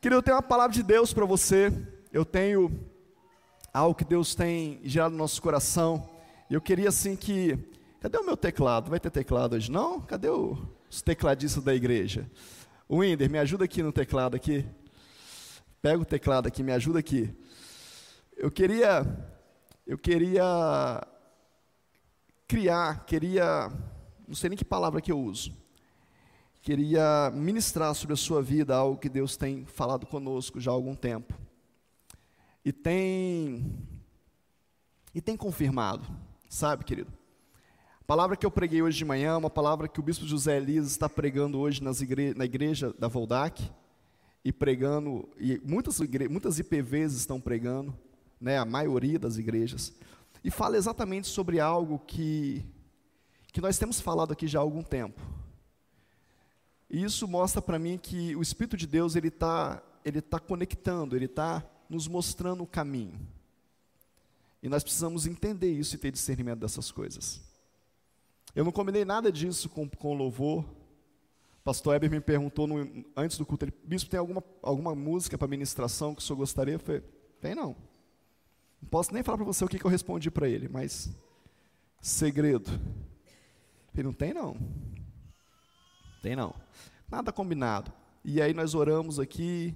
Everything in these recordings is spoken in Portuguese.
Querido, eu tenho uma palavra de Deus para você. Eu tenho algo que Deus tem gerado no nosso coração. Eu queria assim que. Cadê o meu teclado? Vai ter teclado hoje? Não? Cadê o, os tecladistas da igreja? O Winder, me ajuda aqui no teclado aqui. Pega o teclado aqui, me ajuda aqui. Eu queria. Eu queria criar, queria. Não sei nem que palavra que eu uso. Queria ministrar sobre a sua vida algo que Deus tem falado conosco já há algum tempo. E tem. E tem confirmado, sabe, querido? A palavra que eu preguei hoje de manhã, uma palavra que o bispo José Elias está pregando hoje igre na igreja da Voldac, e pregando, e muitas, muitas IPVs estão pregando, né, a maioria das igrejas, e fala exatamente sobre algo que, que nós temos falado aqui já há algum tempo. E isso mostra para mim que o Espírito de Deus ele está ele tá conectando, ele está nos mostrando o caminho. E nós precisamos entender isso e ter discernimento dessas coisas. Eu não combinei nada disso com, com louvor. Pastor Eber me perguntou no, antes do culto, ele, bispo, tem alguma, alguma música para ministração que o senhor gostaria? Eu falei, tem não. Não posso nem falar para você o que, que eu respondi para ele, mas segredo. Ele não tem não. Tem não. Nada combinado. E aí nós oramos aqui,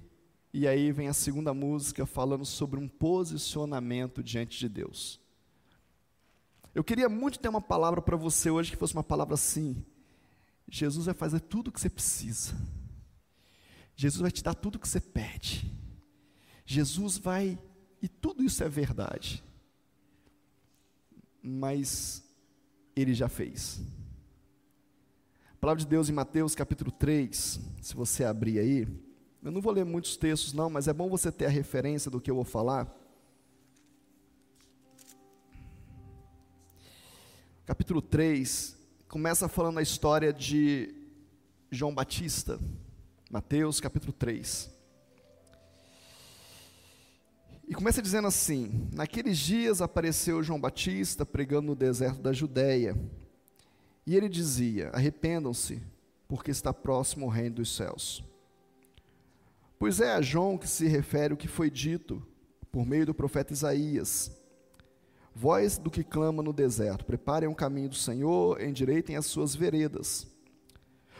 e aí vem a segunda música falando sobre um posicionamento diante de Deus. Eu queria muito ter uma palavra para você hoje que fosse uma palavra assim. Jesus vai fazer tudo o que você precisa. Jesus vai te dar tudo o que você pede. Jesus vai, e tudo isso é verdade. Mas Ele já fez. A palavra de Deus em Mateus capítulo 3, se você abrir aí, eu não vou ler muitos textos não, mas é bom você ter a referência do que eu vou falar. Capítulo 3, começa falando a história de João Batista, Mateus capítulo 3. E começa dizendo assim: Naqueles dias apareceu João Batista pregando no deserto da Judéia e ele dizia: Arrependam-se, porque está próximo o reino dos céus. Pois é a João que se refere o que foi dito por meio do profeta Isaías. Voz do que clama no deserto: Preparem o caminho do Senhor, endireitem as suas veredas.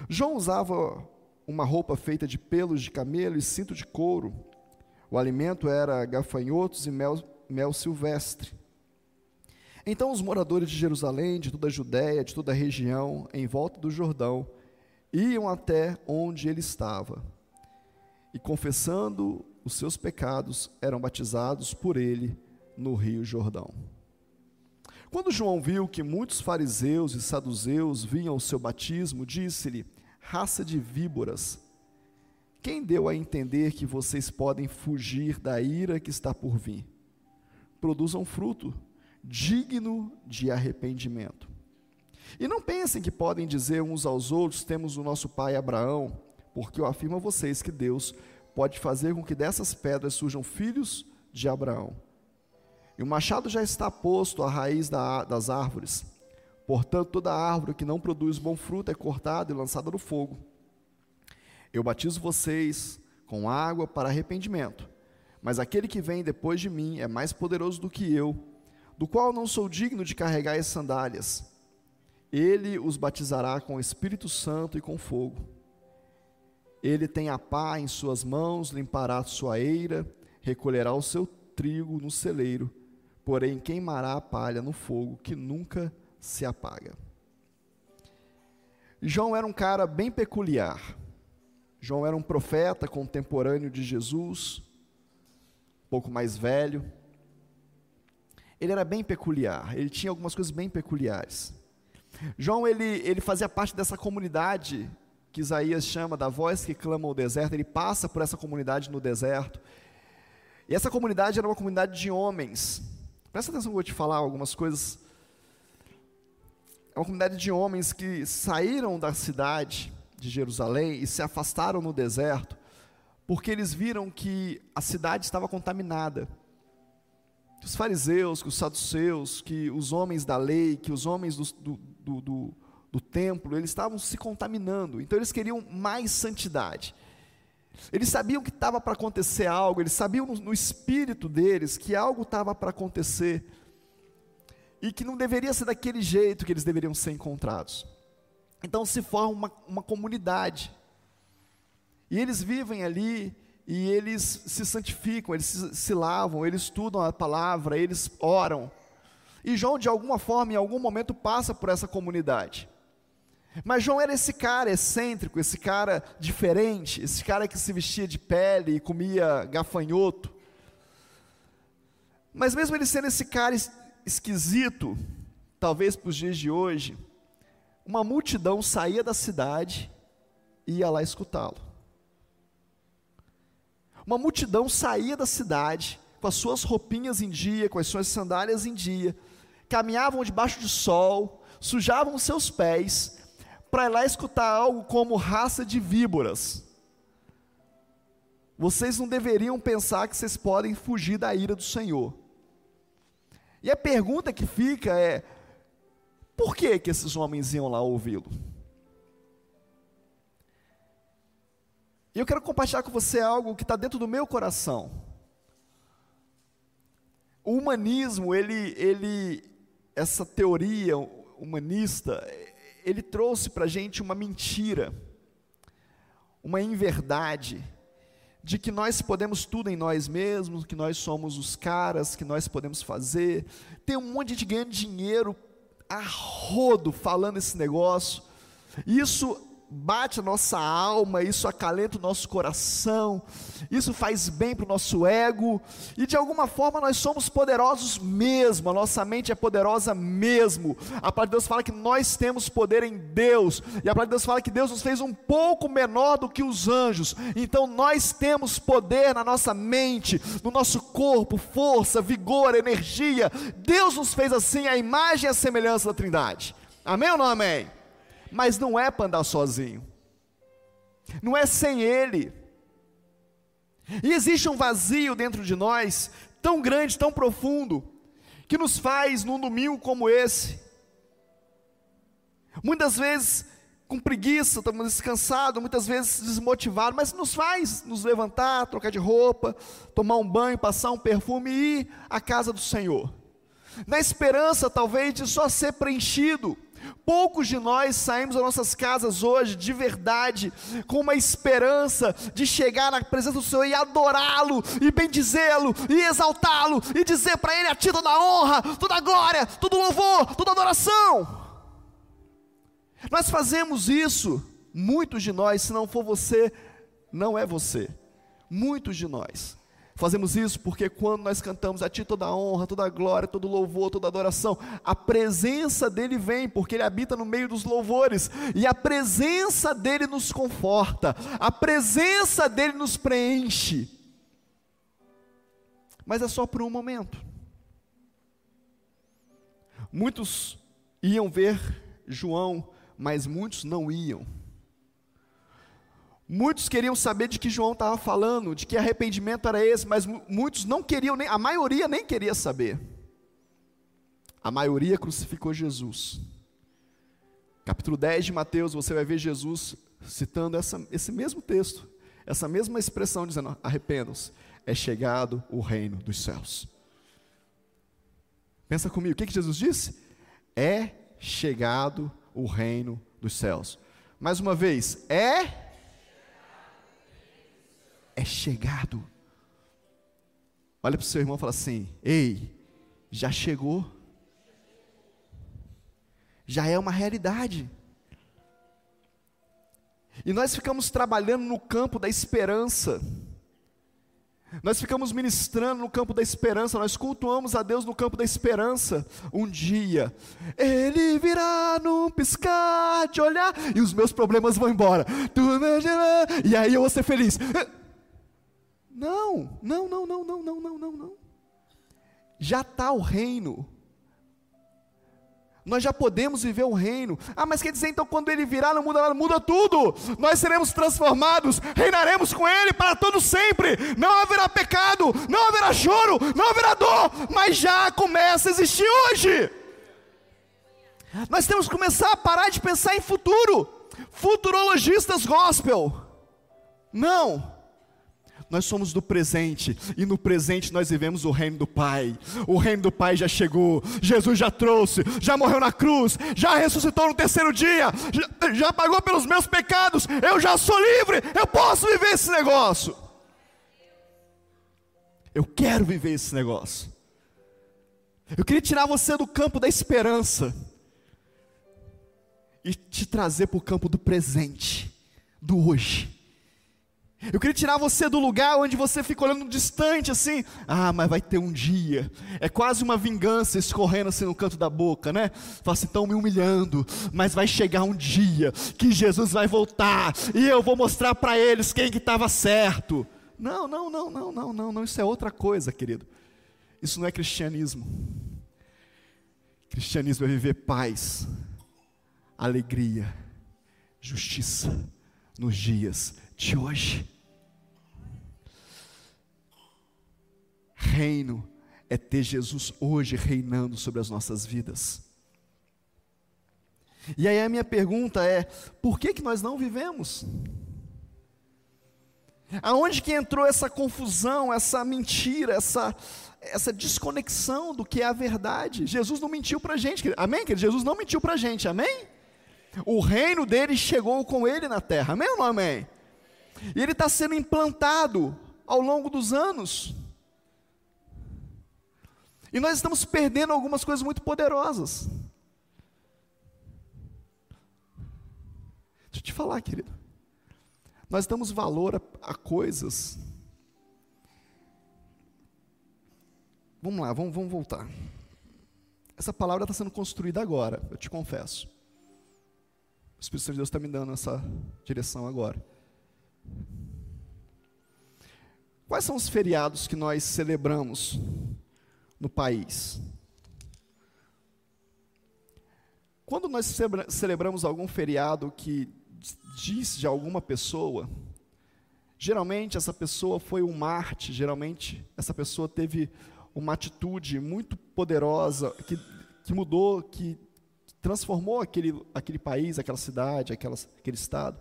João usava uma roupa feita de pelos de camelo e cinto de couro. O alimento era gafanhotos e mel, mel silvestre. Então os moradores de Jerusalém, de toda a Judéia, de toda a região, em volta do Jordão, iam até onde ele estava. E confessando os seus pecados, eram batizados por ele no rio Jordão. Quando João viu que muitos fariseus e saduceus vinham ao seu batismo, disse-lhe: Raça de víboras, quem deu a entender que vocês podem fugir da ira que está por vir? Produzam fruto digno de arrependimento. E não pensem que podem dizer uns aos outros: temos o nosso pai Abraão, porque eu afirmo a vocês que Deus pode fazer com que dessas pedras surjam filhos de Abraão. E o machado já está posto à raiz da, das árvores. Portanto, toda árvore que não produz bom fruto é cortada e lançada no fogo. Eu batizo vocês com água para arrependimento, mas aquele que vem depois de mim é mais poderoso do que eu do qual não sou digno de carregar as sandálias. Ele os batizará com o Espírito Santo e com fogo. Ele tem a pá em suas mãos, limpará sua eira, recolherá o seu trigo no celeiro, porém queimará a palha no fogo que nunca se apaga. João era um cara bem peculiar. João era um profeta contemporâneo de Jesus, um pouco mais velho ele era bem peculiar, ele tinha algumas coisas bem peculiares. João, ele, ele fazia parte dessa comunidade que Isaías chama da voz que clama o deserto, ele passa por essa comunidade no deserto. E essa comunidade era uma comunidade de homens. Presta atenção que eu vou te falar algumas coisas. É uma comunidade de homens que saíram da cidade de Jerusalém e se afastaram no deserto, porque eles viram que a cidade estava contaminada que os fariseus, que os saduceus, que os homens da lei, que os homens do, do, do, do, templo, eles estavam se contaminando. Então eles queriam mais santidade. Eles sabiam que estava para acontecer algo, eles sabiam no, no espírito deles que algo estava para acontecer e que não deveria ser daquele jeito que eles deveriam ser encontrados. Então se forma uma, uma comunidade, e eles vivem ali, e eles se santificam, eles se, se lavam, eles estudam a palavra, eles oram. E João, de alguma forma, em algum momento, passa por essa comunidade. Mas João era esse cara excêntrico, esse cara diferente, esse cara que se vestia de pele e comia gafanhoto. Mas mesmo ele sendo esse cara esquisito, talvez para os dias de hoje, uma multidão saía da cidade e ia lá escutá-lo. Uma multidão saía da cidade com as suas roupinhas em dia, com as suas sandálias em dia, caminhavam debaixo do sol, sujavam seus pés, para ir lá escutar algo como raça de víboras. Vocês não deveriam pensar que vocês podem fugir da ira do Senhor. E a pergunta que fica é: por que, que esses homens iam lá ouvi-lo? E eu quero compartilhar com você algo que está dentro do meu coração. O humanismo, ele, ele, essa teoria humanista, ele trouxe para a gente uma mentira, uma inverdade, de que nós podemos tudo em nós mesmos, que nós somos os caras, que nós podemos fazer. Tem um monte de gente ganhando dinheiro a rodo falando esse negócio. Isso bate a nossa alma, isso acalenta o nosso coração, isso faz bem para o nosso ego, e de alguma forma nós somos poderosos mesmo, a nossa mente é poderosa mesmo. A palavra de Deus fala que nós temos poder em Deus, e a palavra de Deus fala que Deus nos fez um pouco menor do que os anjos, então nós temos poder na nossa mente, no nosso corpo, força, vigor, energia. Deus nos fez assim, a imagem e a semelhança da Trindade. Amém ou não amém? Mas não é para andar sozinho, não é sem Ele. E existe um vazio dentro de nós, tão grande, tão profundo, que nos faz num domingo como esse, muitas vezes com preguiça, estamos descansados, muitas vezes desmotivados, mas nos faz nos levantar, trocar de roupa, tomar um banho, passar um perfume e ir à casa do Senhor, na esperança talvez de só ser preenchido Poucos de nós saímos das nossas casas hoje de verdade, com uma esperança de chegar na presença do Senhor e adorá-lo, e bendizê-lo, e exaltá-lo, e dizer para Ele a ti toda a honra, toda a glória, todo louvor, toda adoração. Nós fazemos isso, muitos de nós, se não for você, não é você, muitos de nós. Fazemos isso porque quando nós cantamos a Ti toda a honra, toda a glória, todo louvor, toda adoração, a presença dEle vem, porque Ele habita no meio dos louvores, e a presença dEle nos conforta, a presença dEle nos preenche. Mas é só por um momento. Muitos iam ver João, mas muitos não iam. Muitos queriam saber de que João estava falando, de que arrependimento era esse, mas muitos não queriam, nem, a maioria nem queria saber. A maioria crucificou Jesus. Capítulo 10 de Mateus, você vai ver Jesus citando essa, esse mesmo texto, essa mesma expressão, dizendo: arrependam-se, é chegado o reino dos céus. Pensa comigo, o que, que Jesus disse? É chegado o reino dos céus. Mais uma vez, é é chegado. Olha para o seu irmão e fala assim: Ei, já chegou. Já é uma realidade. E nós ficamos trabalhando no campo da esperança. Nós ficamos ministrando no campo da esperança, nós cultuamos a Deus no campo da esperança. Um dia, Ele virá num piscar de olhar, e os meus problemas vão embora. E aí eu vou ser feliz. Não, não, não, não, não, não, não, não, não. Já está o reino. Nós já podemos viver o reino. Ah, mas quer dizer então quando ele virar não muda nada, muda tudo. Nós seremos transformados, reinaremos com ele para todo sempre. Não haverá pecado, não haverá choro, não haverá dor, mas já começa a existir hoje. Nós temos que começar a parar de pensar em futuro. Futurologistas gospel. Não. Nós somos do presente e no presente nós vivemos o reino do Pai. O reino do Pai já chegou, Jesus já trouxe, já morreu na cruz, já ressuscitou no terceiro dia, já, já pagou pelos meus pecados. Eu já sou livre, eu posso viver esse negócio. Eu quero viver esse negócio. Eu queria tirar você do campo da esperança e te trazer para o campo do presente, do hoje. Eu queria tirar você do lugar onde você fica olhando distante assim. Ah, mas vai ter um dia. É quase uma vingança escorrendo assim no canto da boca, né? Fala assim, estão me humilhando. Mas vai chegar um dia que Jesus vai voltar e eu vou mostrar para eles quem que estava certo. Não, não, não, não, não, não, não. Isso é outra coisa, querido. Isso não é cristianismo. Cristianismo é viver paz, alegria, justiça nos dias de hoje. Reino é ter Jesus hoje reinando sobre as nossas vidas. E aí a minha pergunta é: por que que nós não vivemos? Aonde que entrou essa confusão, essa mentira, essa, essa desconexão do que é a verdade? Jesus não mentiu para a gente, amém? Jesus não mentiu para a gente, amém? O reino dele chegou com ele na terra, amém ou não amém? E ele está sendo implantado ao longo dos anos. E nós estamos perdendo algumas coisas muito poderosas. Deixa eu te falar, querido. Nós damos valor a, a coisas. Vamos lá, vamos, vamos voltar. Essa palavra está sendo construída agora, eu te confesso. O Espírito Santo de Deus está me dando essa direção agora. Quais são os feriados que nós celebramos no país. Quando nós celebramos algum feriado que diz de alguma pessoa, geralmente essa pessoa foi um Marte, geralmente essa pessoa teve uma atitude muito poderosa que, que mudou, que transformou aquele, aquele país, aquela cidade, aquela, aquele estado.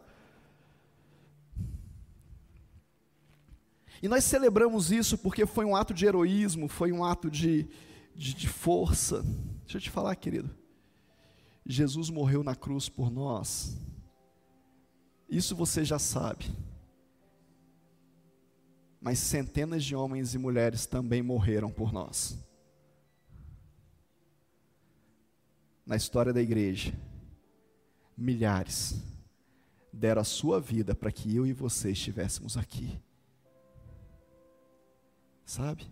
E nós celebramos isso porque foi um ato de heroísmo, foi um ato de, de, de força. Deixa eu te falar, querido. Jesus morreu na cruz por nós. Isso você já sabe. Mas centenas de homens e mulheres também morreram por nós. Na história da igreja, milhares deram a sua vida para que eu e você estivéssemos aqui sabe?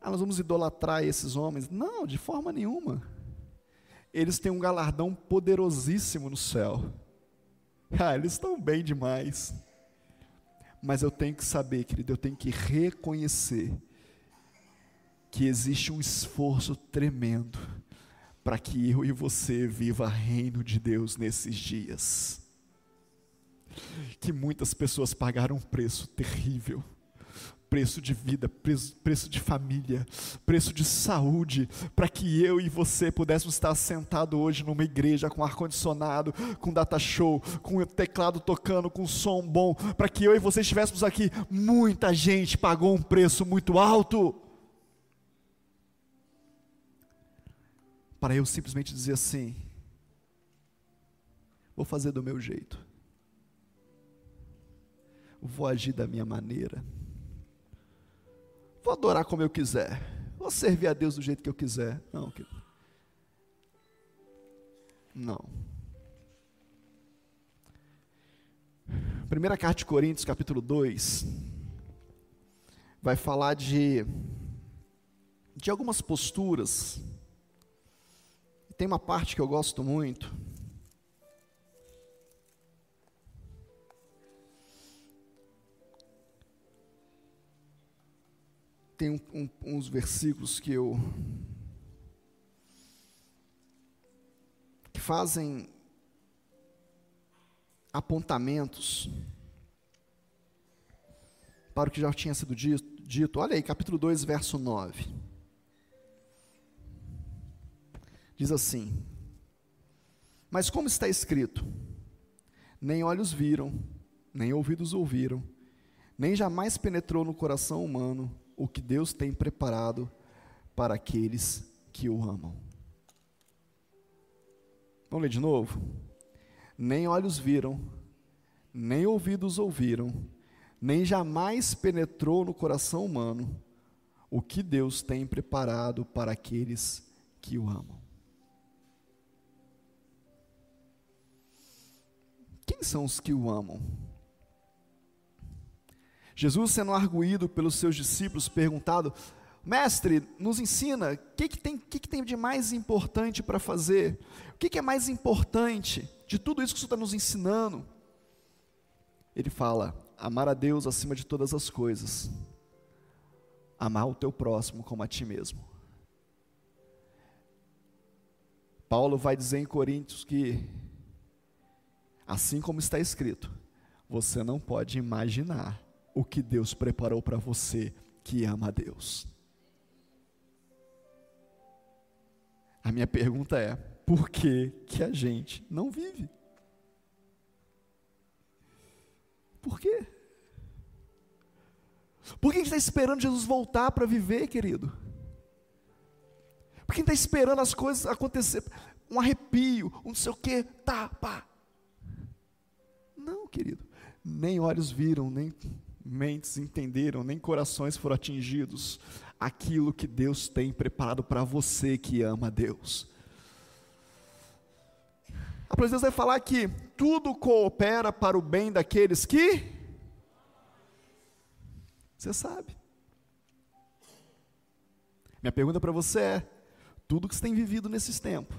Ah, nós vamos idolatrar esses homens. Não, de forma nenhuma. Eles têm um galardão poderosíssimo no céu. Ah, eles estão bem demais. Mas eu tenho que saber, querido, eu tenho que reconhecer que existe um esforço tremendo para que eu e você viva reino de Deus nesses dias. Que muitas pessoas pagaram um preço terrível preço de vida, preço, preço de família, preço de saúde, para que eu e você pudéssemos estar sentados hoje numa igreja com ar-condicionado, com data show, com o teclado tocando, com som bom, para que eu e você estivéssemos aqui. Muita gente pagou um preço muito alto. Para eu simplesmente dizer assim: vou fazer do meu jeito, vou agir da minha maneira Vou adorar como eu quiser. Vou servir a Deus do jeito que eu quiser. Não, querido. Não. Primeira carta de Coríntios, capítulo 2, vai falar de de algumas posturas. Tem uma parte que eu gosto muito, tem um, um, uns versículos que eu que fazem apontamentos para o que já tinha sido dito, dito. Olha aí, capítulo 2, verso 9. Diz assim: Mas como está escrito, nem olhos viram, nem ouvidos ouviram, nem jamais penetrou no coração humano o que Deus tem preparado para aqueles que o amam. Vamos ler de novo? Nem olhos viram, nem ouvidos ouviram, nem jamais penetrou no coração humano o que Deus tem preparado para aqueles que o amam. Quem são os que o amam? Jesus, sendo arguído pelos seus discípulos, perguntado: Mestre, nos ensina, o que, que, tem, que, que tem de mais importante para fazer? O que, que é mais importante de tudo isso que você está nos ensinando? Ele fala: amar a Deus acima de todas as coisas, amar o teu próximo como a ti mesmo. Paulo vai dizer em Coríntios que, assim como está escrito, você não pode imaginar o que Deus preparou para você que ama a Deus. A minha pergunta é: por que, que a gente não vive? Por quê? Por que está esperando Jesus voltar para viver, querido? Por que está esperando as coisas acontecer? Um arrepio, um não sei o quê, tá, pá. Não, querido. Nem olhos viram, nem mentes entenderam, nem corações foram atingidos. Aquilo que Deus tem preparado para você que ama Deus. A Deus vai falar que tudo coopera para o bem daqueles que. Você sabe. Minha pergunta para você é: tudo que você tem vivido nesses tempos,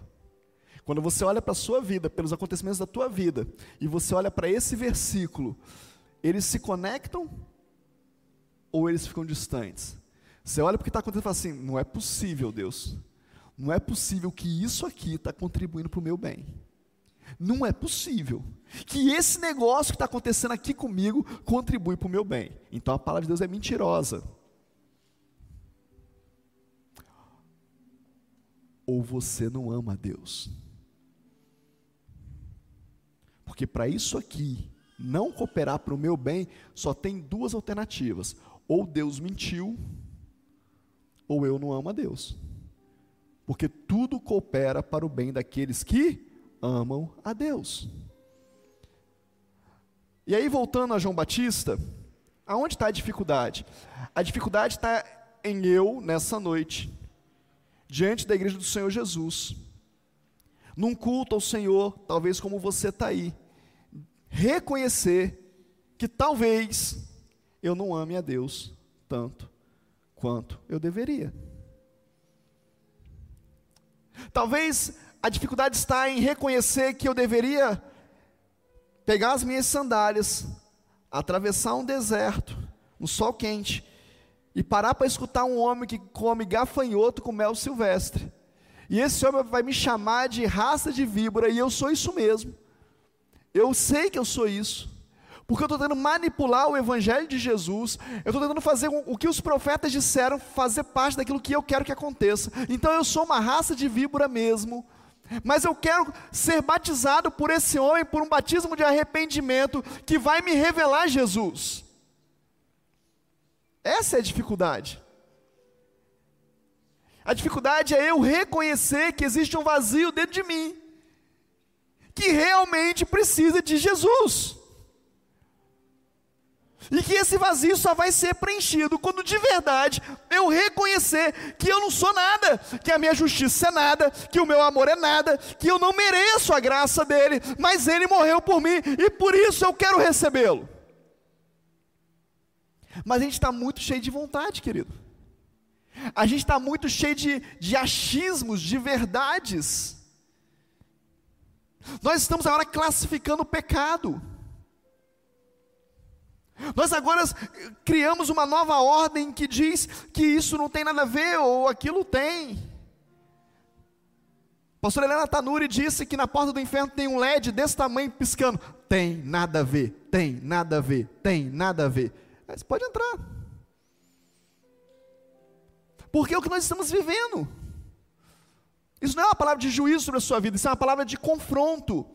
quando você olha para a sua vida, pelos acontecimentos da tua vida, e você olha para esse versículo, eles se conectam ou eles ficam distantes? Você olha o que está acontecendo e fala assim: não é possível, Deus, não é possível que isso aqui está contribuindo para o meu bem. Não é possível que esse negócio que está acontecendo aqui comigo contribui para o meu bem. Então a palavra de Deus é mentirosa. Ou você não ama a Deus. Porque para isso aqui não cooperar para o meu bem, só tem duas alternativas: ou Deus mentiu, ou eu não amo a Deus. Porque tudo coopera para o bem daqueles que amam a Deus. E aí, voltando a João Batista, aonde está a dificuldade? A dificuldade está em eu, nessa noite, diante da igreja do Senhor Jesus, num culto ao Senhor, talvez como você está aí, reconhecer que talvez eu não ame a Deus tanto quanto eu deveria. Talvez a dificuldade está em reconhecer que eu deveria pegar as minhas sandálias, atravessar um deserto, um sol quente, e parar para escutar um homem que come gafanhoto com mel silvestre. E esse homem vai me chamar de raça de víbora, e eu sou isso mesmo. Eu sei que eu sou isso. Porque eu estou tentando manipular o Evangelho de Jesus, eu estou tentando fazer o que os profetas disseram, fazer parte daquilo que eu quero que aconteça. Então eu sou uma raça de víbora mesmo, mas eu quero ser batizado por esse homem, por um batismo de arrependimento, que vai me revelar Jesus. Essa é a dificuldade. A dificuldade é eu reconhecer que existe um vazio dentro de mim, que realmente precisa de Jesus. E que esse vazio só vai ser preenchido quando de verdade eu reconhecer que eu não sou nada, que a minha justiça é nada, que o meu amor é nada, que eu não mereço a graça dele, mas ele morreu por mim e por isso eu quero recebê-lo. Mas a gente está muito cheio de vontade, querido. A gente está muito cheio de, de achismos, de verdades. Nós estamos agora classificando o pecado. Nós agora criamos uma nova ordem que diz que isso não tem nada a ver ou aquilo tem. Pastor Helena Tanuri disse que na porta do inferno tem um LED desse tamanho piscando. Tem nada a ver, tem nada a ver, tem nada a ver. Mas pode entrar. Porque é o que nós estamos vivendo. Isso não é uma palavra de juízo sobre a sua vida, isso é uma palavra de confronto,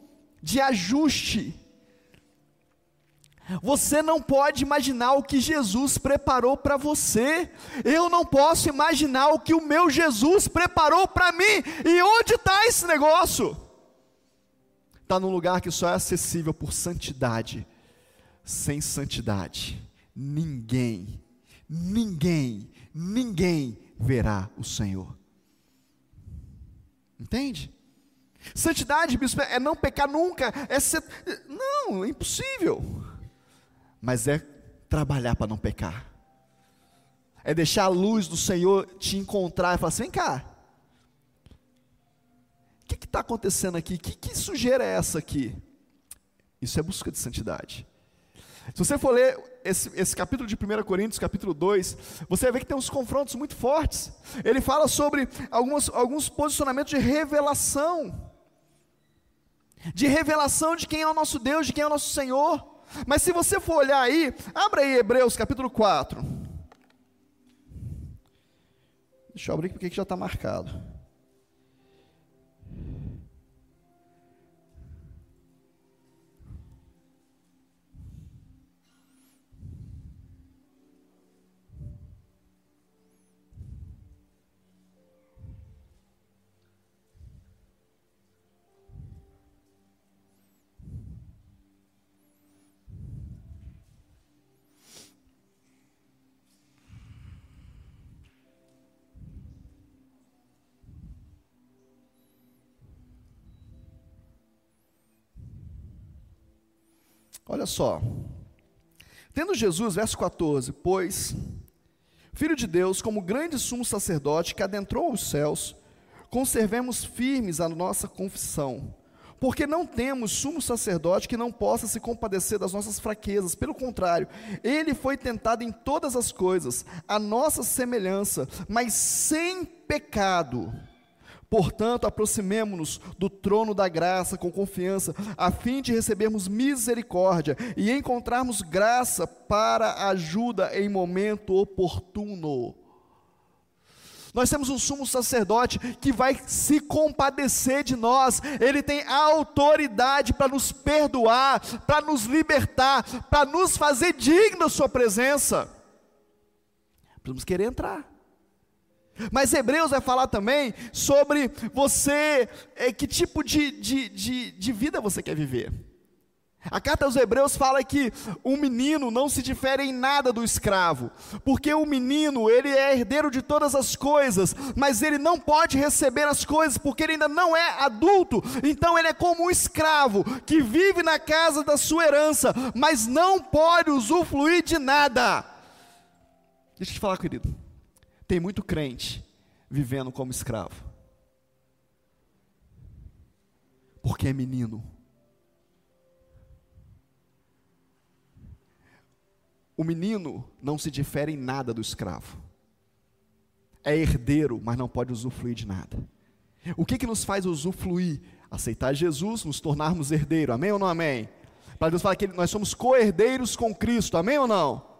de ajuste. Você não pode imaginar o que Jesus preparou para você. Eu não posso imaginar o que o meu Jesus preparou para mim. E onde está esse negócio? Está num lugar que só é acessível por santidade. Sem santidade, ninguém, ninguém, ninguém verá o Senhor. Entende? Santidade, bispo, é não pecar nunca, é ser. Não, é impossível. Mas é trabalhar para não pecar. É deixar a luz do Senhor te encontrar e falar assim: vem cá. O que está acontecendo aqui? Que, que sujeira é essa aqui? Isso é busca de santidade. Se você for ler esse, esse, capítulo de 1 Coríntios, capítulo 2, você vai ver que tem uns confrontos muito fortes. Ele fala sobre algumas, alguns posicionamentos de revelação de revelação de quem é o nosso Deus, de quem é o nosso Senhor. Mas se você for olhar aí, abra aí Hebreus capítulo 4. Deixa eu abrir porque já está marcado. Olha só. Tendo Jesus, verso 14, pois, Filho de Deus, como grande sumo sacerdote que adentrou os céus, conservemos firmes a nossa confissão, porque não temos sumo sacerdote que não possa se compadecer das nossas fraquezas, pelo contrário, ele foi tentado em todas as coisas, a nossa semelhança, mas sem pecado. Portanto, aproximemo-nos do trono da graça com confiança, a fim de recebermos misericórdia e encontrarmos graça para ajuda em momento oportuno. Nós temos um sumo sacerdote que vai se compadecer de nós, ele tem autoridade para nos perdoar, para nos libertar, para nos fazer dignos da Sua presença. Precisamos querer entrar. Mas Hebreus vai falar também sobre você, é, que tipo de, de, de, de vida você quer viver. A carta aos Hebreus fala que um menino não se difere em nada do escravo, porque o menino, ele é herdeiro de todas as coisas, mas ele não pode receber as coisas porque ele ainda não é adulto, então ele é como um escravo que vive na casa da sua herança, mas não pode usufruir de nada. Deixa eu te falar, querido. Tem muito crente vivendo como escravo. Porque é menino. O menino não se difere em nada do escravo. É herdeiro, mas não pode usufruir de nada. O que, que nos faz usufruir? Aceitar Jesus, nos tornarmos herdeiro. Amém ou não amém? Para Deus falar que nós somos co-herdeiros com Cristo. Amém ou não?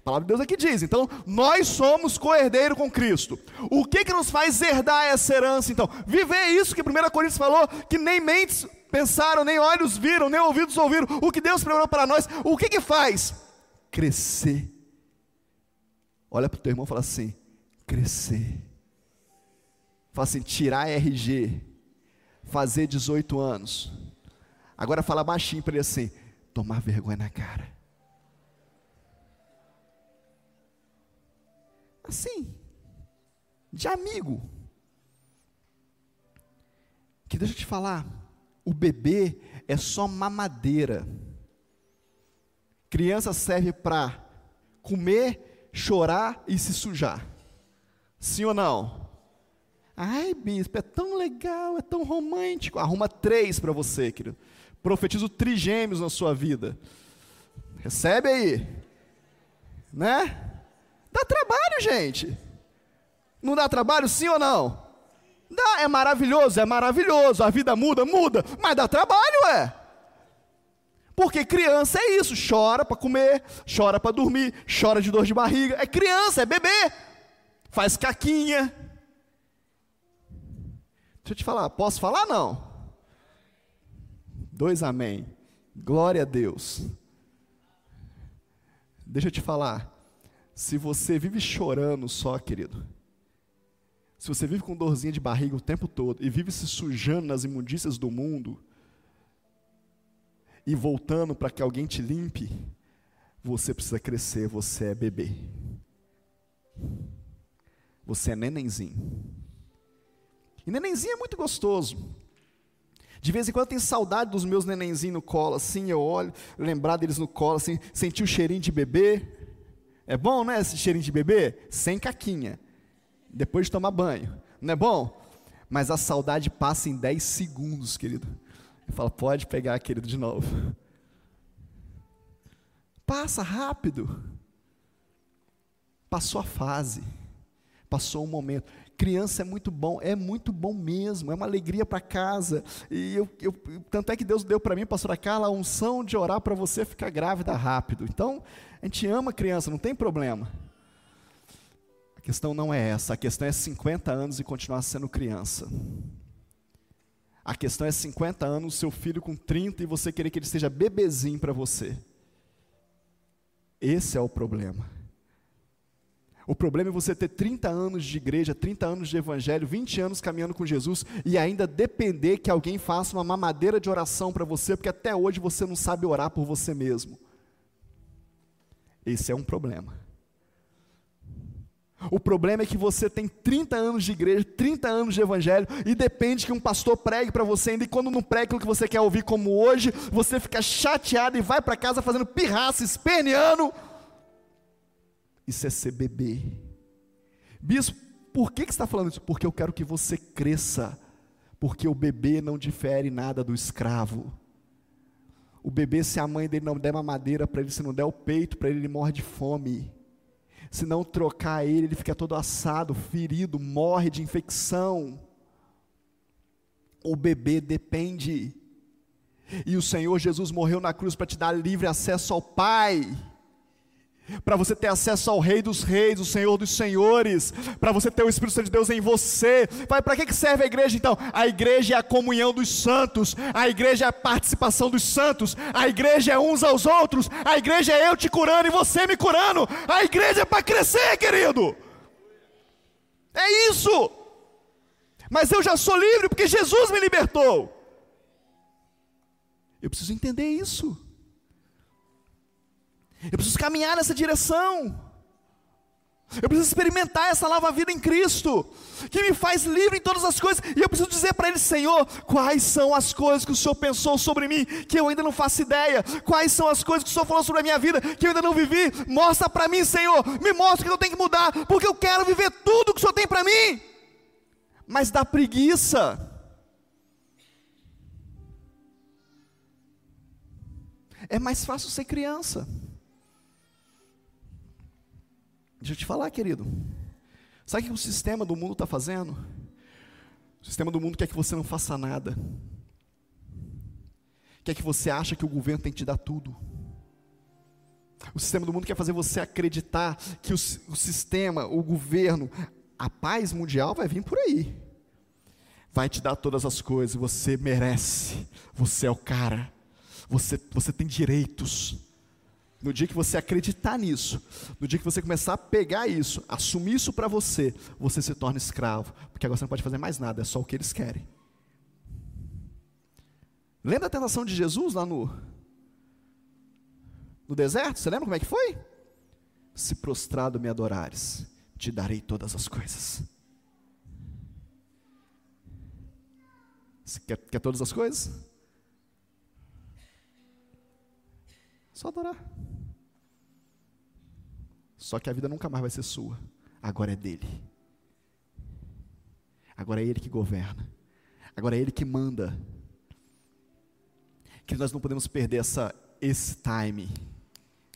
A palavra de Deus aqui diz, então, nós somos co-herdeiro com Cristo. O que que nos faz herdar essa herança, então? Viver isso que 1 Coríntios falou, que nem mentes pensaram, nem olhos viram, nem ouvidos ouviram, o que Deus preparou para nós, o que que faz? Crescer. Olha para o teu irmão e fala assim, crescer. Fala assim, tirar RG, fazer 18 anos. Agora fala baixinho para ele assim, tomar vergonha na cara. Assim, de amigo. Que deixa eu te falar, o bebê é só mamadeira. Criança serve para comer, chorar e se sujar. Sim ou não? Ai, bispo, é tão legal, é tão romântico. Arruma três para você, querido. Profetizo trigêmeos na sua vida. Recebe aí. Né? Dá trabalho, gente. Não dá trabalho, sim ou não? Dá, é maravilhoso, é maravilhoso. A vida muda, muda, mas dá trabalho, é. Porque criança é isso, chora para comer, chora para dormir, chora de dor de barriga. É criança, é bebê. Faz caquinha. Deixa eu te falar, posso falar não? Dois amém. Glória a Deus. Deixa eu te falar. Se você vive chorando só, querido, se você vive com dorzinha de barriga o tempo todo e vive se sujando nas imundícias do mundo e voltando para que alguém te limpe, você precisa crescer, você é bebê. Você é nenenzinho. E nenenzinho é muito gostoso. De vez em quando eu tenho saudade dos meus nenenzinhos no colo, assim, eu olho, lembrar deles no colo, assim, sentir o cheirinho de bebê. É bom, né, esse cheirinho de bebê? Sem caquinha. Depois de tomar banho. Não é bom? Mas a saudade passa em 10 segundos, querido. Eu falo, pode pegar, querido, de novo. Passa rápido. Passou a fase. Passou um momento. Criança é muito bom, é muito bom mesmo, é uma alegria para casa. E eu, eu, tanto é que Deus deu para mim, pastora Carla, a unção de orar para você ficar grávida rápido. Então, a gente ama criança, não tem problema. A questão não é essa, a questão é 50 anos e continuar sendo criança. A questão é 50 anos, seu filho com 30 e você querer que ele seja bebezinho para você. Esse é o problema. O problema é você ter 30 anos de igreja, 30 anos de evangelho, 20 anos caminhando com Jesus e ainda depender que alguém faça uma mamadeira de oração para você, porque até hoje você não sabe orar por você mesmo. Esse é um problema. O problema é que você tem 30 anos de igreja, 30 anos de evangelho, e depende que um pastor pregue para você ainda, e quando não prega aquilo que você quer ouvir, como hoje, você fica chateado e vai para casa fazendo pirraça, esperneando isso é ser bebê. Bispo, por que, que você está falando isso? Porque eu quero que você cresça. Porque o bebê não difere nada do escravo. O bebê, se a mãe dele não der uma madeira para ele, se não der o peito para ele, ele morre de fome. Se não trocar ele, ele fica todo assado, ferido, morre de infecção. O bebê depende. E o Senhor Jesus morreu na cruz para te dar livre acesso ao Pai para você ter acesso ao Rei dos Reis, o Senhor dos Senhores, para você ter o Espírito Santo de Deus em você. Para que serve a igreja então? A igreja é a comunhão dos santos, a igreja é a participação dos santos, a igreja é uns aos outros, a igreja é eu te curando e você me curando, a igreja é para crescer, querido. É isso. Mas eu já sou livre porque Jesus me libertou. Eu preciso entender isso. Eu preciso caminhar nessa direção. Eu preciso experimentar essa nova vida em Cristo, que me faz livre em todas as coisas, e eu preciso dizer para Ele, Senhor, quais são as coisas que o Senhor pensou sobre mim, que eu ainda não faço ideia, quais são as coisas que o Senhor falou sobre a minha vida, que eu ainda não vivi, mostra para mim, Senhor, me mostra que eu tenho que mudar, porque eu quero viver tudo que o Senhor tem para mim, mas dá preguiça, é mais fácil ser criança. Deixa eu te falar, querido. Sabe o que o sistema do mundo está fazendo? O sistema do mundo quer que você não faça nada. Quer que você ache que o governo tem que te dar tudo. O sistema do mundo quer fazer você acreditar que o, o sistema, o governo, a paz mundial vai vir por aí. Vai te dar todas as coisas, você merece. Você é o cara. Você, você tem direitos. No dia que você acreditar nisso, no dia que você começar a pegar isso, assumir isso para você, você se torna escravo, porque agora você não pode fazer mais nada, é só o que eles querem. Lembra a tentação de Jesus lá no, no deserto? Você lembra como é que foi? Se prostrado me adorares, te darei todas as coisas. Você quer, quer todas as coisas? Só adorar. Só que a vida nunca mais vai ser sua. Agora é dele. Agora é ele que governa. Agora é ele que manda. Que nós não podemos perder essa, esse time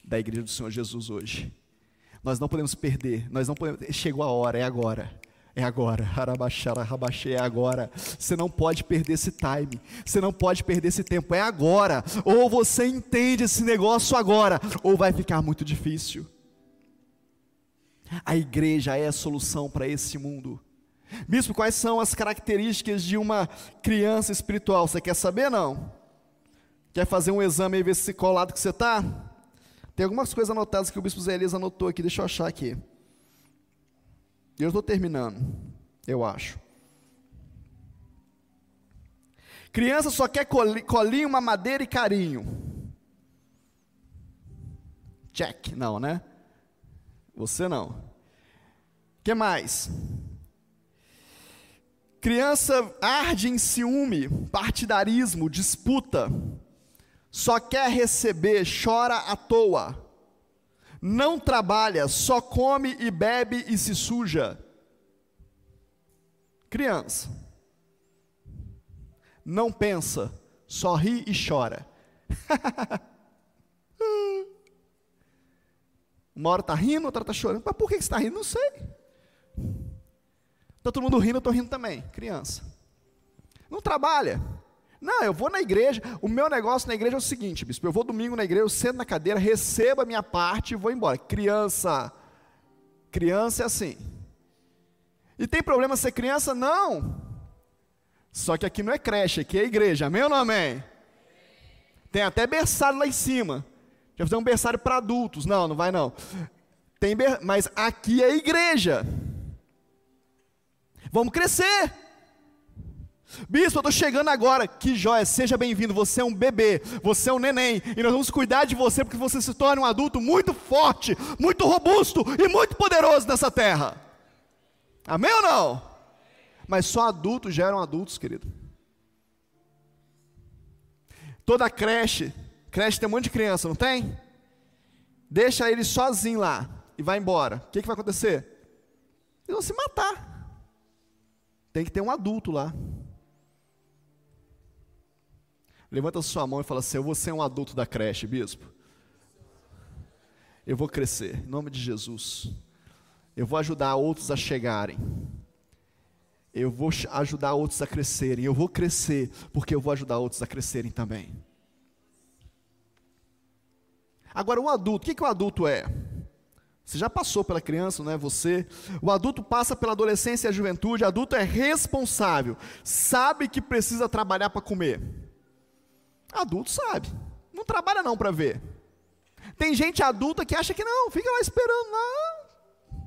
da igreja do Senhor Jesus hoje. Nós não podemos perder. Nós não podemos. Chegou a hora, é agora. É agora, Arabaxara, Rabaxê, é agora. Você não pode perder esse time, você não pode perder esse tempo, é agora. Ou você entende esse negócio agora, ou vai ficar muito difícil. A igreja é a solução para esse mundo. Bispo, quais são as características de uma criança espiritual? Você quer saber não? Quer fazer um exame e ver se colado que você está? Tem algumas coisas anotadas que o bispo Zé Elias anotou aqui, deixa eu achar aqui. Eu estou terminando, eu acho. Criança só quer colinho, uma madeira e carinho. Check, não, né? Você não. que mais? Criança arde em ciúme, partidarismo, disputa. Só quer receber, chora à toa. Não trabalha, só come e bebe e se suja. Criança não pensa, só ri e chora. Uma hora está rindo, outra está chorando. Mas por que está rindo? Não sei. Está todo mundo rindo, eu estou rindo também. Criança. Não trabalha. Não, eu vou na igreja. O meu negócio na igreja é o seguinte, bispo. Eu vou domingo na igreja, eu sento na cadeira, recebo a minha parte e vou embora. Criança. Criança é assim. E tem problema ser criança? Não. Só que aqui não é creche, aqui é igreja. Amém ou não amém? Tem até berçário lá em cima. Já fazer um berçário para adultos. Não, não vai não. Tem ber... Mas aqui é igreja. Vamos crescer. Bispo, eu estou chegando agora. Que joia, seja bem-vindo. Você é um bebê, você é um neném. E nós vamos cuidar de você porque você se torna um adulto muito forte, muito robusto e muito poderoso nessa terra. Amém ou não? Mas só adultos geram adultos, querido. Toda creche, creche tem um monte de criança, não tem? Deixa ele sozinho lá e vai embora. O que, que vai acontecer? Eles vão se matar. Tem que ter um adulto lá. Levanta sua mão e fala assim: Eu vou ser um adulto da creche, bispo. Eu vou crescer, em nome de Jesus. Eu vou ajudar outros a chegarem eu vou ajudar outros a crescerem, eu vou crescer, porque eu vou ajudar outros a crescerem também. Agora, o adulto, o que, que o adulto é? Você já passou pela criança, não é você? O adulto passa pela adolescência e a juventude, o adulto é responsável, sabe que precisa trabalhar para comer. Adulto sabe, não trabalha não para ver. Tem gente adulta que acha que não, fica lá esperando, não.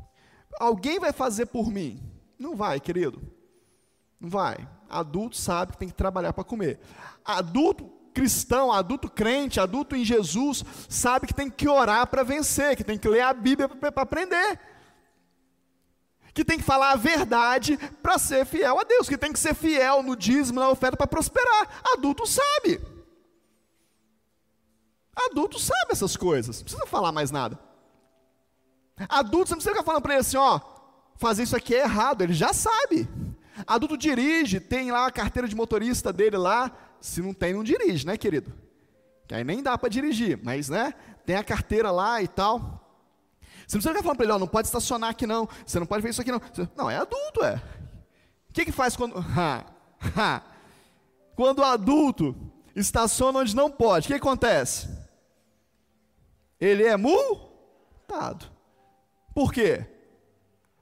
Alguém vai fazer por mim. Não vai, querido. Não vai. Adulto sabe que tem que trabalhar para comer. Adulto cristão, adulto crente, adulto em Jesus, sabe que tem que orar para vencer, que tem que ler a Bíblia para aprender. Que tem que falar a verdade para ser fiel a Deus, que tem que ser fiel no dízimo, na oferta para prosperar. Adulto sabe. Adulto sabe essas coisas, não precisa falar mais nada. Adulto, você não precisa ficar falando para ele assim, ó, fazer isso aqui é errado, ele já sabe. Adulto dirige, tem lá a carteira de motorista dele lá. Se não tem, não dirige, né, querido? Que aí nem dá para dirigir, mas né, tem a carteira lá e tal. Você não precisa ficar falando para ele, ó, não pode estacionar aqui não, você não pode ver isso aqui não. Não, é adulto, é. O que, que faz quando. Ha, ha. Quando o adulto estaciona onde não pode, o que acontece? Ele é multado. Por quê?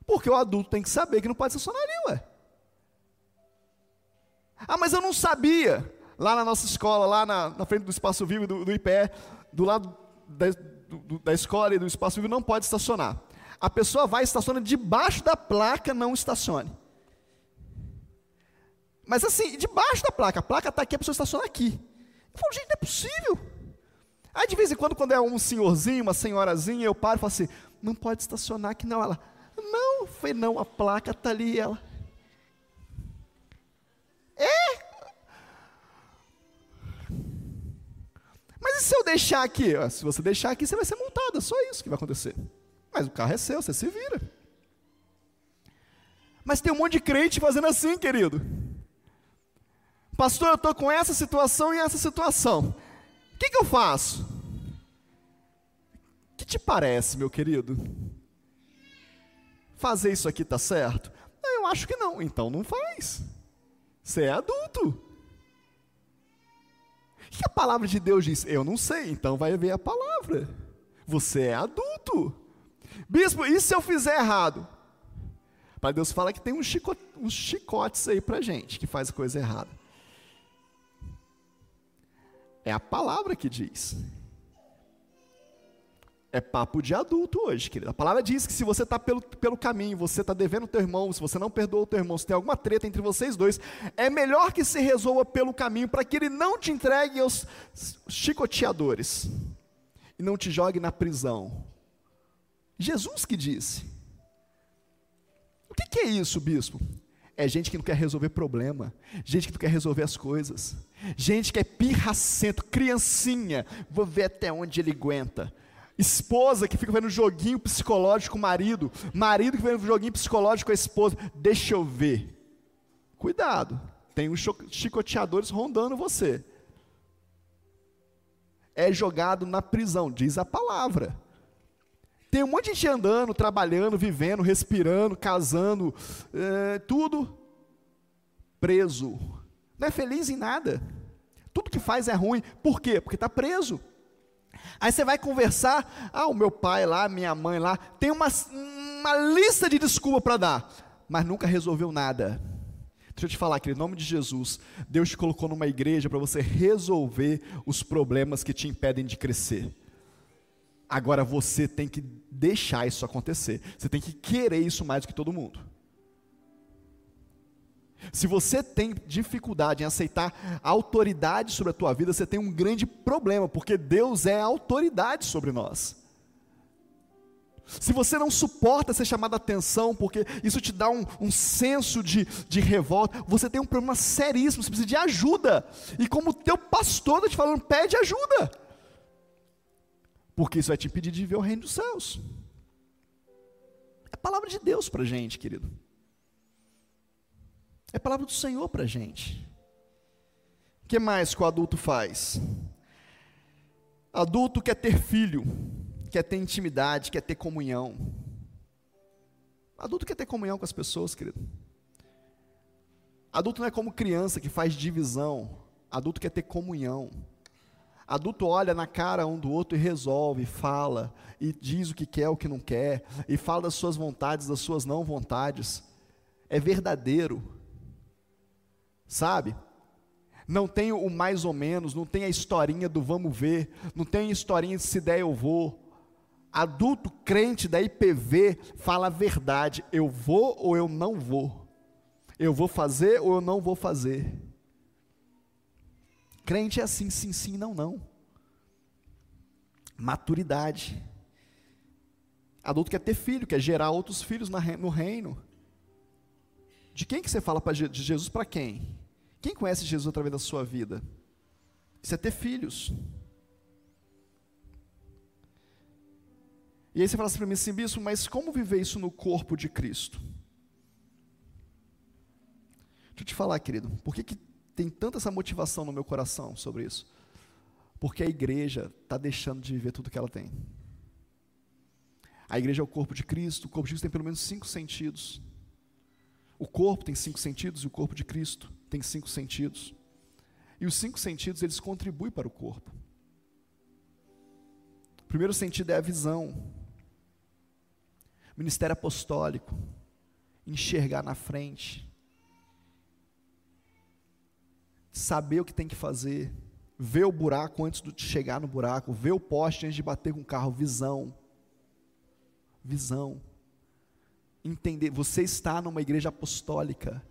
Porque o adulto tem que saber que não pode estacionar ali, ué. Ah, mas eu não sabia. Lá na nossa escola, lá na, na frente do Espaço Vivo do, do IPE, do lado da, do, da escola e do Espaço Vivo, não pode estacionar. A pessoa vai e estaciona debaixo da placa, não estacione. Mas assim, debaixo da placa, a placa está aqui, a pessoa estaciona aqui. Eu falo, gente, não é possível. Aí de vez em quando, quando é um senhorzinho, uma senhorazinha, eu paro e falo assim, não pode estacionar aqui não. Ela, não, foi não, a placa está ali. Ela, é. Mas e se eu deixar aqui? Se você deixar aqui, você vai ser multado, é só isso que vai acontecer. Mas o carro é seu, você se vira. Mas tem um monte de crente fazendo assim, querido. Pastor, eu estou com essa situação e essa situação. O que, que eu faço? O que te parece, meu querido? Fazer isso aqui está certo? Eu acho que não, então não faz. Você é adulto. O que a palavra de Deus diz? Eu não sei, então vai ver a palavra. Você é adulto. Bispo, e se eu fizer errado? Para Deus fala que tem uns, uns chicotes aí para gente que faz coisa errada. É a palavra que diz. É papo de adulto hoje, querido. A palavra diz que se você está pelo, pelo caminho, você está devendo teu irmão, se você não perdoou o teu irmão, se tem alguma treta entre vocês dois, é melhor que se resolva pelo caminho para que ele não te entregue aos chicoteadores e não te jogue na prisão. Jesus que disse. O que, que é isso, bispo? É gente que não quer resolver problema, gente que não quer resolver as coisas, gente que é pirracento, criancinha, vou ver até onde ele aguenta. Esposa que fica vendo joguinho psicológico com o marido, marido que vendo joguinho psicológico com a esposa, deixa eu ver. Cuidado, tem uns chicoteadores rondando você. É jogado na prisão, diz a palavra. Tem um monte de gente andando, trabalhando, vivendo, respirando, casando, é, tudo preso. Não é feliz em nada. Tudo que faz é ruim. Por quê? Porque está preso. Aí você vai conversar, ah, o meu pai lá, minha mãe lá, tem uma, uma lista de desculpa para dar, mas nunca resolveu nada. Deixa eu te falar, querido, em nome de Jesus, Deus te colocou numa igreja para você resolver os problemas que te impedem de crescer. Agora você tem que deixar isso acontecer. Você tem que querer isso mais do que todo mundo. Se você tem dificuldade em aceitar autoridade sobre a tua vida, você tem um grande problema, porque Deus é autoridade sobre nós. Se você não suporta ser chamado a atenção, porque isso te dá um, um senso de, de revolta, você tem um problema seríssimo, você precisa de ajuda. E como teu pastor está te falando, pede ajuda porque isso vai te impedir de ver o reino dos céus. É palavra de Deus para a gente, querido. É palavra do Senhor para a gente. O que mais que o adulto faz? Adulto quer ter filho, quer ter intimidade, quer ter comunhão. Adulto quer ter comunhão com as pessoas, querido. Adulto não é como criança que faz divisão. Adulto quer ter comunhão. Adulto olha na cara um do outro e resolve, fala, e diz o que quer, o que não quer, e fala das suas vontades, das suas não vontades. É verdadeiro. Sabe? Não tem o mais ou menos, não tem a historinha do vamos ver, não tem a historinha de se der eu vou. Adulto crente da IPV fala a verdade, eu vou ou eu não vou. Eu vou fazer ou eu não vou fazer. Crente é assim, sim, sim, não, não. Maturidade. Adulto quer ter filho, quer gerar outros filhos no reino. De quem que você fala de Jesus para quem? Quem conhece Jesus através da sua vida? Isso é ter filhos. E aí você fala assim para mim assim, bispo, mas como viver isso no corpo de Cristo? Deixa eu te falar, querido, por que, que tem tanta essa motivação no meu coração sobre isso? Porque a igreja está deixando de viver tudo que ela tem. A igreja é o corpo de Cristo, o corpo de Cristo tem pelo menos cinco sentidos. O corpo tem cinco sentidos e o corpo de Cristo tem cinco sentidos. E os cinco sentidos, eles contribuem para o corpo. O primeiro sentido é a visão. Ministério apostólico. Enxergar na frente saber o que tem que fazer, ver o buraco antes de chegar no buraco, ver o poste antes de bater com o carro, visão. Visão. Entender, você está numa igreja apostólica.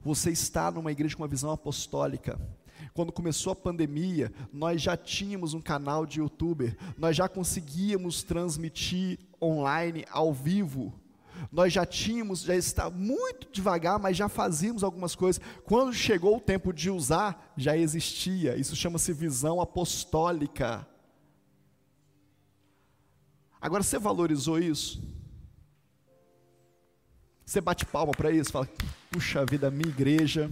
Você está numa igreja com uma visão apostólica. Quando começou a pandemia, nós já tínhamos um canal de youtuber, nós já conseguíamos transmitir online, ao vivo nós já tínhamos, já está muito devagar, mas já fazíamos algumas coisas. Quando chegou o tempo de usar, já existia. Isso chama-se visão apostólica. Agora você valorizou isso? Você bate palma para isso? Fala, puxa vida, minha igreja.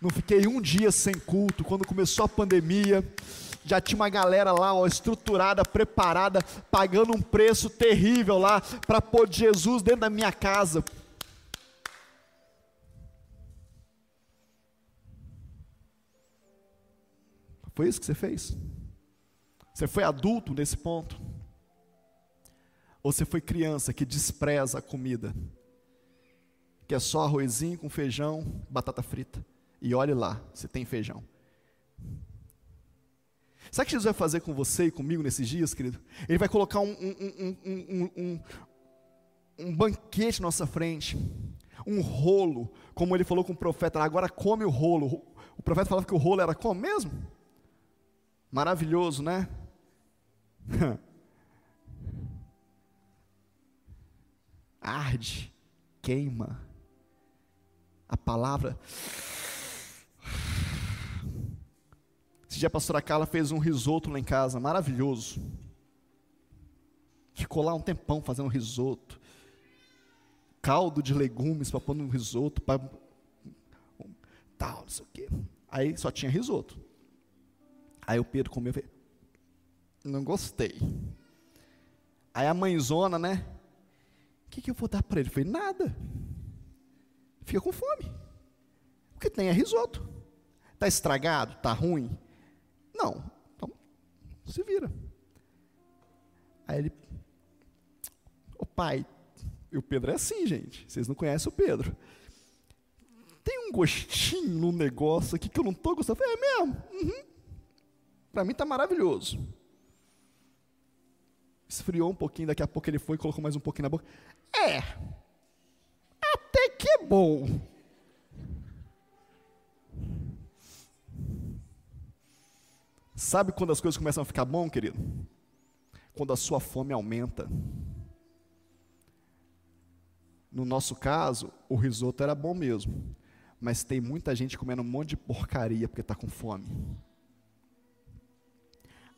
Não fiquei um dia sem culto. Quando começou a pandemia, já tinha uma galera lá, ó, estruturada, preparada, pagando um preço terrível lá para pôr Jesus dentro da minha casa. Foi isso que você fez? Você foi adulto nesse ponto? Ou você foi criança que despreza a comida? Que é só arrozinho com feijão, batata frita. E olhe lá, se tem feijão. Sabe o que Jesus vai fazer com você e comigo nesses dias, querido? Ele vai colocar um, um, um, um, banquete na nossa frente, um rolo, como ele falou com o profeta, agora come o rolo. O profeta falava que o rolo era como mesmo? Maravilhoso, né? Arde, queima. A palavra Esse dia a pastora Carla fez um risoto lá em casa, maravilhoso. Ficou lá um tempão fazendo risoto. Caldo de legumes para pôr no risoto, para tal, não sei o quê. Aí só tinha risoto. Aí o Pedro comeu e falei, não gostei. Aí a mãezona, né? O que, que eu vou dar para ele? Falei, nada. Fica com fome. O que tem é risoto. Está estragado? Está ruim? Não. Então, se vira. Aí ele, o pai, e o Pedro é assim, gente. Vocês não conhecem o Pedro. Tem um gostinho no negócio aqui que eu não estou gostando. Falei, é mesmo? Uhum. Para mim está maravilhoso. Esfriou um pouquinho, daqui a pouco ele foi e colocou mais um pouquinho na boca. É, até que é bom. Sabe quando as coisas começam a ficar bom, querido? Quando a sua fome aumenta. No nosso caso, o risoto era bom mesmo. Mas tem muita gente comendo um monte de porcaria porque está com fome.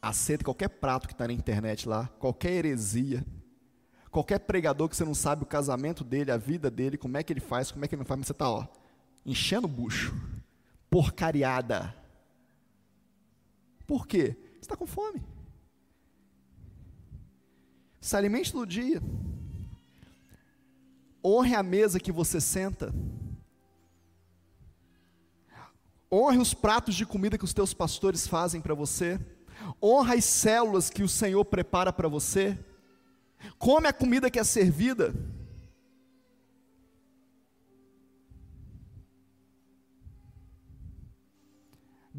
Aceita qualquer prato que está na internet lá, qualquer heresia, qualquer pregador que você não sabe o casamento dele, a vida dele, como é que ele faz, como é que ele não faz, mas você está, ó, enchendo o bucho. Porcariada. Por quê? Você está com fome. Se alimente do dia. Honre a mesa que você senta. Honre os pratos de comida que os teus pastores fazem para você. Honra as células que o Senhor prepara para você. Come a comida que é servida.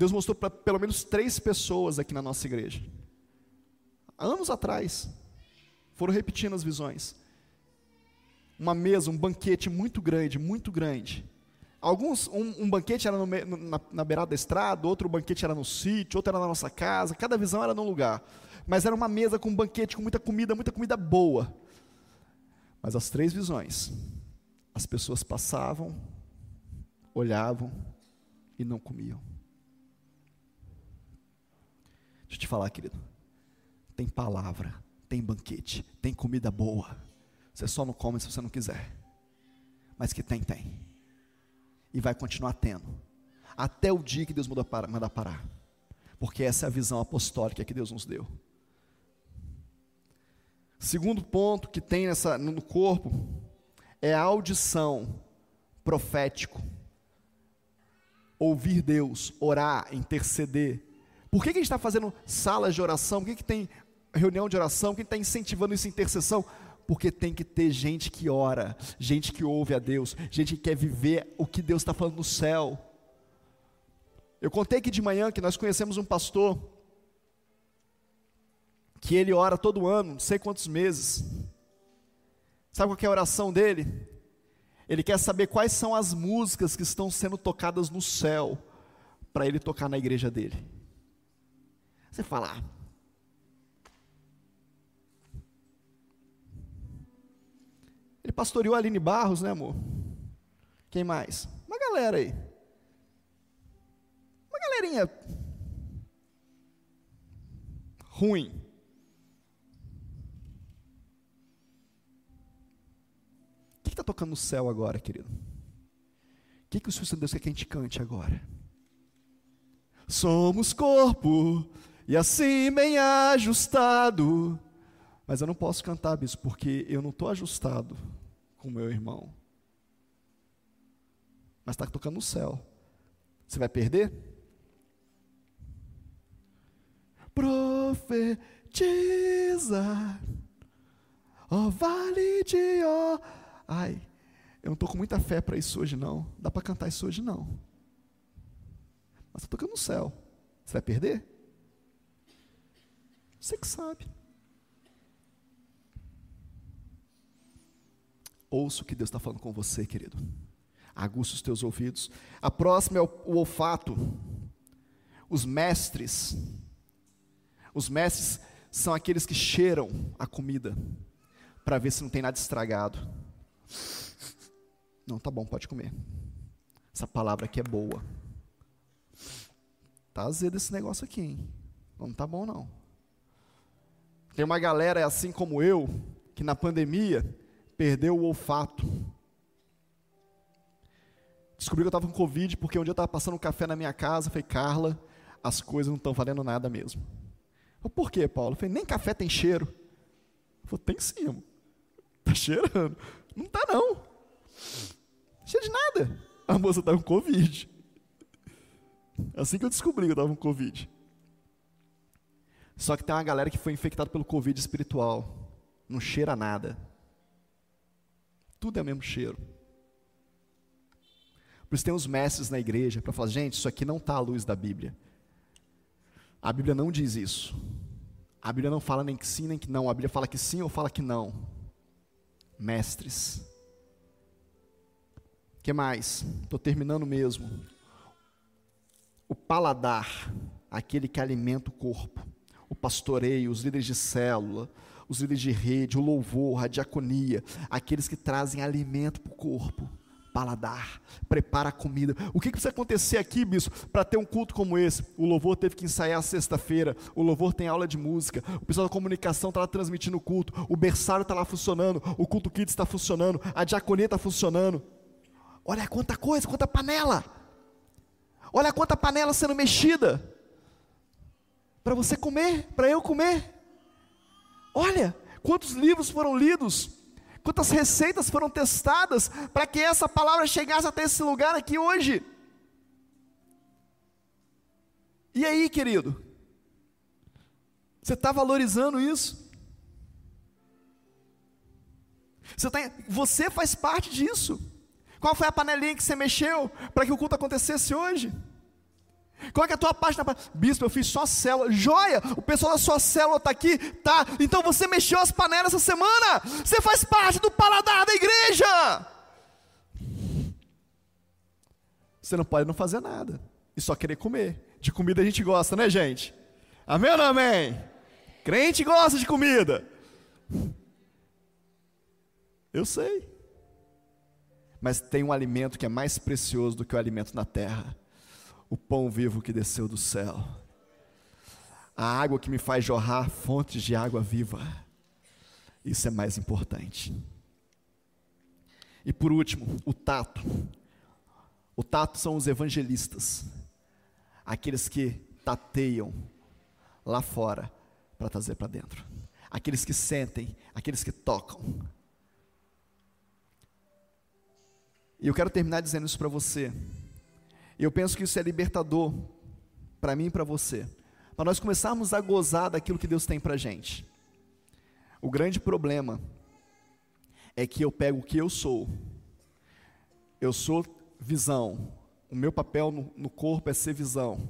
Deus mostrou para pelo menos três pessoas aqui na nossa igreja. Anos atrás, foram repetindo as visões. Uma mesa, um banquete muito grande, muito grande. Alguns, um, um banquete era no, na, na beirada da estrada, outro banquete era no sítio, outro era na nossa casa, cada visão era num lugar. Mas era uma mesa com um banquete, com muita comida, muita comida boa. Mas as três visões, as pessoas passavam, olhavam e não comiam. Deixa eu te falar, querido. Tem palavra, tem banquete, tem comida boa. Você só não come se você não quiser. Mas que tem, tem. E vai continuar tendo. Até o dia que Deus manda parar. Porque essa é a visão apostólica que Deus nos deu. Segundo ponto que tem nessa, no corpo é a audição profético. Ouvir Deus, orar, interceder, por que, que a gente está fazendo salas de oração? Por que, que tem reunião de oração? Quem está incentivando isso intercessão? Porque tem que ter gente que ora, gente que ouve a Deus, gente que quer viver o que Deus está falando no céu. Eu contei aqui de manhã que nós conhecemos um pastor que ele ora todo ano, não sei quantos meses. Sabe qual é a oração dele? Ele quer saber quais são as músicas que estão sendo tocadas no céu para ele tocar na igreja dele. Você fala. Ah, ele pastoreou a Aline Barros, né, amor? Quem mais? Uma galera aí. Uma galerinha ruim. O que está tocando no céu agora, querido? O que, que o Senhor de Deus quer que a gente cante agora? Somos corpo e assim bem ajustado. Mas eu não posso cantar, bispo, porque eu não estou ajustado com meu irmão. Mas está tocando no céu. Você vai perder? Profetiza, ó vale de ó. Ai, eu não estou com muita fé para isso hoje, não. Dá para cantar isso hoje, não. Mas está tocando no céu. Você vai perder? Você que sabe. Ouça o que Deus está falando com você, querido. Aguça os teus ouvidos. A próxima é o, o olfato. Os mestres. Os mestres são aqueles que cheiram a comida para ver se não tem nada estragado. Não, tá bom, pode comer. Essa palavra aqui é boa. Tá azedo esse negócio aqui, hein? Não tá bom não. Tem uma galera assim como eu, que na pandemia perdeu o olfato. Descobri que eu estava com Covid porque um dia eu estava passando um café na minha casa. Falei, Carla, as coisas não estão valendo nada mesmo. Eu, Por quê, Paulo? Eu falei, nem café tem cheiro. Eu falei, tem sim, amor. Tá cheirando. Não tá não. Cheiro de nada. A moça estava com Covid. Assim que eu descobri que eu estava com Covid. Só que tem uma galera que foi infectada pelo Covid espiritual. Não cheira nada. Tudo é o mesmo cheiro. Por isso tem os mestres na igreja para falar, gente, isso aqui não está à luz da Bíblia. A Bíblia não diz isso. A Bíblia não fala nem que sim, nem que não. A Bíblia fala que sim ou fala que não. Mestres. O que mais? Estou terminando mesmo. O paladar, aquele que alimenta o corpo. O pastoreio, os líderes de célula, os líderes de rede, o louvor, a diaconia, aqueles que trazem alimento para o corpo paladar, prepara a comida. O que, que precisa acontecer aqui, bispo, para ter um culto como esse? O louvor teve que ensaiar sexta-feira, o louvor tem aula de música, o pessoal da comunicação está lá transmitindo o culto, o berçário está lá funcionando, o culto kids está funcionando, a diaconia está funcionando. Olha quanta coisa, quanta panela. Olha quanta panela sendo mexida. Para você comer, para eu comer. Olha, quantos livros foram lidos quantas receitas foram testadas para que essa palavra chegasse até esse lugar aqui hoje. E aí, querido? Você está valorizando isso? Você, tá, você faz parte disso. Qual foi a panelinha que você mexeu para que o culto acontecesse hoje? Qual é a tua parte na Bispo, eu fiz só célula. Joia! O pessoal da sua célula está aqui? Tá. Então você mexeu as panelas essa semana. Você faz parte do paladar da igreja. Você não pode não fazer nada. E só querer comer. De comida a gente gosta, né, gente? Amém ou não amém? Crente gosta de comida. Eu sei. Mas tem um alimento que é mais precioso do que o alimento na terra o pão vivo que desceu do céu, a água que me faz jorrar fontes de água viva. Isso é mais importante. E por último, o tato. O tato são os evangelistas, aqueles que tateiam lá fora para trazer para dentro, aqueles que sentem, aqueles que tocam. E eu quero terminar dizendo isso para você. E eu penso que isso é libertador para mim e para você, para nós começarmos a gozar daquilo que Deus tem para a gente. O grande problema é que eu pego o que eu sou, eu sou visão, o meu papel no, no corpo é ser visão,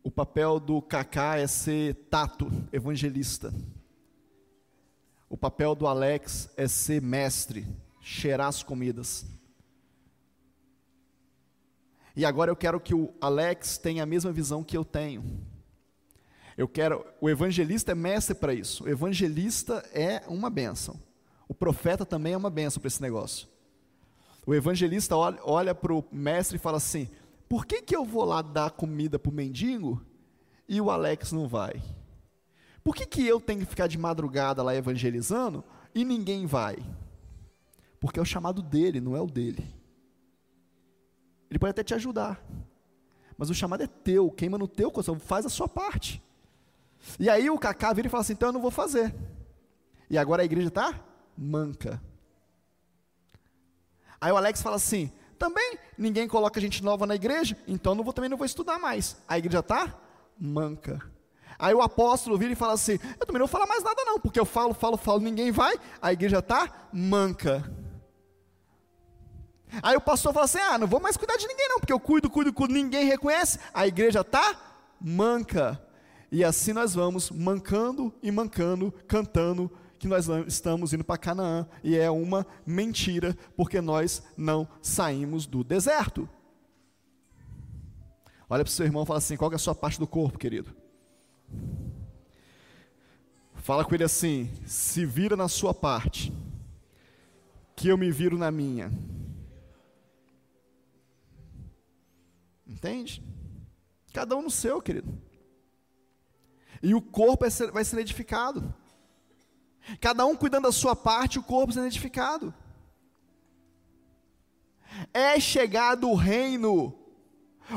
o papel do Kaká é ser tato, evangelista. O papel do Alex é ser mestre, cheirar as comidas. E agora eu quero que o Alex tenha a mesma visão que eu tenho. Eu quero, o evangelista é mestre para isso. O evangelista é uma benção. O profeta também é uma benção para esse negócio. O evangelista olha, olha para o mestre e fala assim: por que, que eu vou lá dar comida para o mendigo e o Alex não vai? Por que, que eu tenho que ficar de madrugada lá evangelizando e ninguém vai? Porque é o chamado dele, não é o dele. Ele pode até te ajudar. Mas o chamado é teu, queima no teu coração, faz a sua parte. E aí o Cacá vira e fala assim: então eu não vou fazer. E agora a igreja está manca. Aí o Alex fala assim: também ninguém coloca gente nova na igreja, então não vou, também não vou estudar mais. A igreja está manca. Aí o apóstolo vira e fala assim: eu também não vou falar mais nada não, porque eu falo, falo, falo, ninguém vai. A igreja está manca. Aí o pastor fala assim: ah, não vou mais cuidar de ninguém, não, porque eu cuido, cuido, cuido, ninguém reconhece. A igreja está manca. E assim nós vamos mancando e mancando, cantando que nós estamos indo para Canaã. E é uma mentira, porque nós não saímos do deserto. Olha para o seu irmão e fala assim: qual é a sua parte do corpo, querido? Fala com ele assim: se vira na sua parte, que eu me viro na minha. Entende? Cada um no seu, querido. E o corpo vai ser edificado. Cada um cuidando da sua parte, o corpo sendo edificado. É chegado o reino.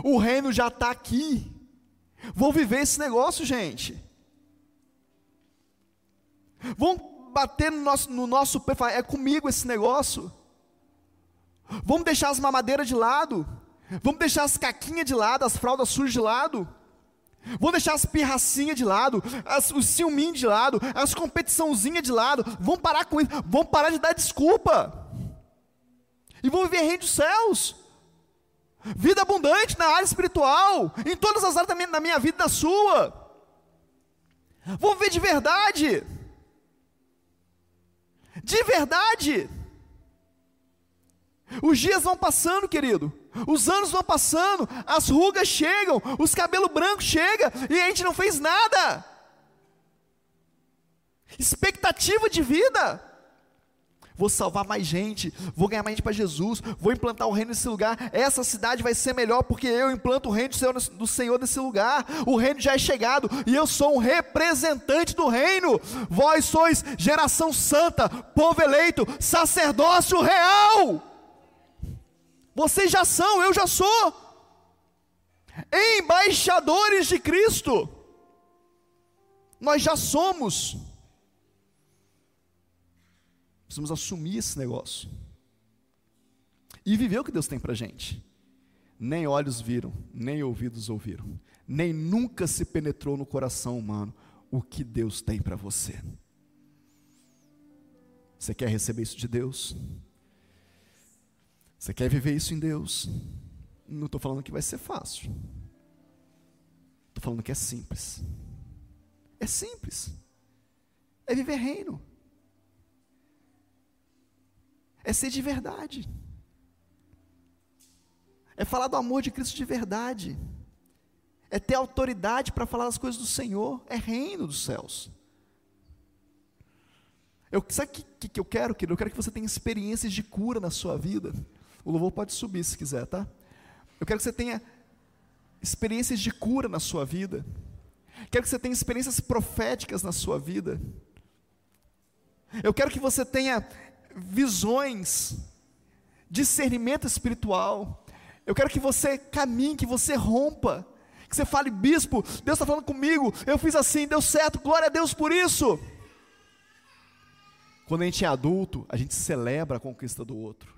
O reino já está aqui. Vou viver esse negócio, gente. Vamos bater no nosso, no nosso é comigo esse negócio. Vamos deixar as mamadeiras de lado. Vamos deixar as caquinhas de lado, as fraldas sujas de lado. Vamos deixar as pirracinhas de lado, as, os de lado, as competiçãozinhas de lado. Vamos parar com isso. Vamos parar de dar desculpa. E vamos viver reino dos céus. Vida abundante na área espiritual, em todas as áreas da minha, da minha vida e da sua. Vamos viver de verdade. De verdade. Os dias vão passando, querido. Os anos vão passando, as rugas chegam, os cabelos brancos chegam e a gente não fez nada. Expectativa de vida. Vou salvar mais gente, vou ganhar mais gente para Jesus, vou implantar o reino nesse lugar. Essa cidade vai ser melhor porque eu implanto o reino do Senhor, nesse lugar. O reino já é chegado e eu sou um representante do reino. Vós sois geração santa, povo eleito, sacerdócio real. Vocês já são, eu já sou. Embaixadores de Cristo. Nós já somos. Precisamos assumir esse negócio. E viver o que Deus tem para gente. Nem olhos viram, nem ouvidos ouviram, nem nunca se penetrou no coração humano o que Deus tem para você. Você quer receber isso de Deus? Você quer viver isso em Deus? Não estou falando que vai ser fácil. Estou falando que é simples. É simples. É viver reino. É ser de verdade. É falar do amor de Cristo de verdade. É ter autoridade para falar as coisas do Senhor. É reino dos céus. Eu, sabe o que, que, que eu quero, querido? Eu quero que você tenha experiências de cura na sua vida. O louvor pode subir se quiser, tá? Eu quero que você tenha experiências de cura na sua vida. Quero que você tenha experiências proféticas na sua vida. Eu quero que você tenha visões, discernimento espiritual. Eu quero que você caminhe, que você rompa, que você fale, bispo, Deus está falando comigo, eu fiz assim, deu certo, glória a Deus por isso. Quando a gente é adulto, a gente celebra a conquista do outro.